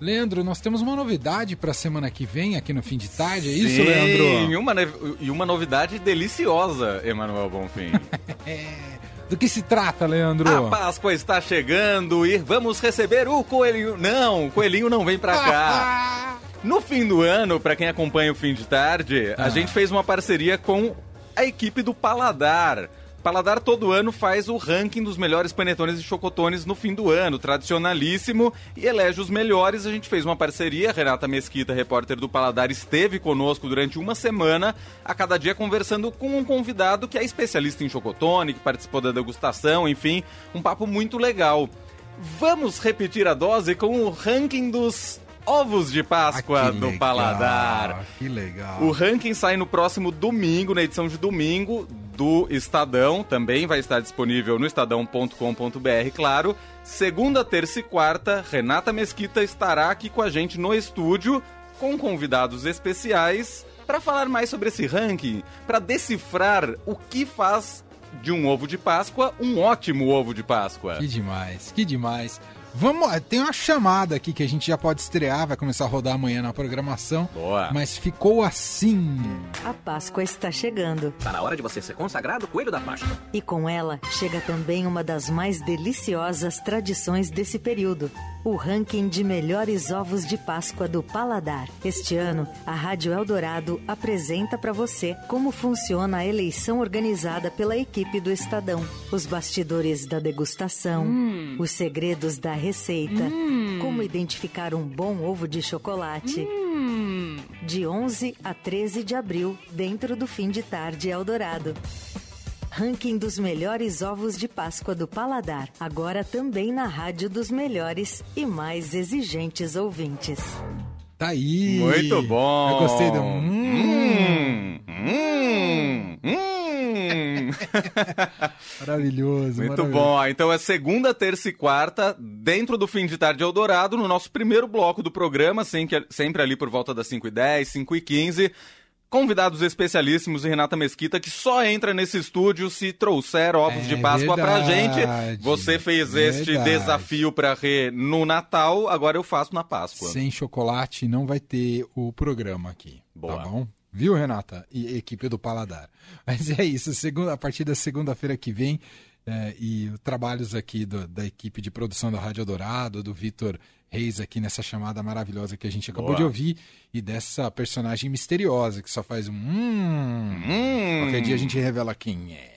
Leandro, nós temos uma novidade para a semana que vem aqui no fim de tarde, é Sim, isso, Leandro? E uma, e uma novidade deliciosa, Emanuel Bonfim. é. Do que se trata, Leandro? A Páscoa está chegando e vamos receber o coelhinho. Não, o coelhinho não vem para cá. no fim do ano, para quem acompanha o fim de tarde, ah. a gente fez uma parceria com a equipe do Paladar. Paladar todo ano faz o ranking dos melhores panetones e chocotones no fim do ano, tradicionalíssimo, e elege os melhores. A gente fez uma parceria, Renata Mesquita, repórter do Paladar, esteve conosco durante uma semana, a cada dia conversando com um convidado que é especialista em chocotone, que participou da degustação, enfim, um papo muito legal. Vamos repetir a dose com o ranking dos ovos de Páscoa ah, do legal, Paladar. Que legal. O ranking sai no próximo domingo, na edição de domingo do Estadão. Também vai estar disponível no estadão.com.br, claro. Segunda, terça e quarta, Renata Mesquita estará aqui com a gente no estúdio com convidados especiais para falar mais sobre esse ranking, para decifrar o que faz de um ovo de Páscoa um ótimo ovo de Páscoa. Que demais, que demais. Vamos, tem uma chamada aqui que a gente já pode estrear, vai começar a rodar amanhã na programação. Boa. Mas ficou assim. A Páscoa está chegando. Está na hora de você ser consagrado coelho da Páscoa. E com ela chega também uma das mais deliciosas tradições desse período o ranking de melhores ovos de Páscoa do Paladar. Este ano, a Rádio Eldorado apresenta para você como funciona a eleição organizada pela equipe do Estadão, os bastidores da degustação, hum. os segredos da receita, hum. como identificar um bom ovo de chocolate. Hum. De 11 a 13 de abril, dentro do fim de tarde Eldorado. Ranking dos melhores ovos de Páscoa do Paladar. Agora também na Rádio dos melhores e mais exigentes ouvintes. Tá aí. Muito bom. Eu gostei do. Hum, hum, hum. maravilhoso. Muito maravilhoso. bom. Então é segunda, terça e quarta, dentro do fim de tarde Eldorado, no nosso primeiro bloco do programa, sempre, ali por volta das 5h10, 5h15 convidados especialíssimos e Renata Mesquita, que só entra nesse estúdio se trouxer ovos é de Páscoa verdade, pra gente. Você fez verdade. este desafio pra Rê no Natal, agora eu faço na Páscoa. Sem chocolate não vai ter o programa aqui. Tá Boa. Tá bom? Viu, Renata? E equipe do Paladar. Mas é isso, segunda, a partir da segunda-feira que vem, é, e trabalhos aqui do, da equipe de produção da Rádio Dourado, do Vitor Reis aqui nessa chamada maravilhosa que a gente acabou Boa. de ouvir e dessa personagem misteriosa que só faz um hum, hum. Qualquer dia a gente revela quem é.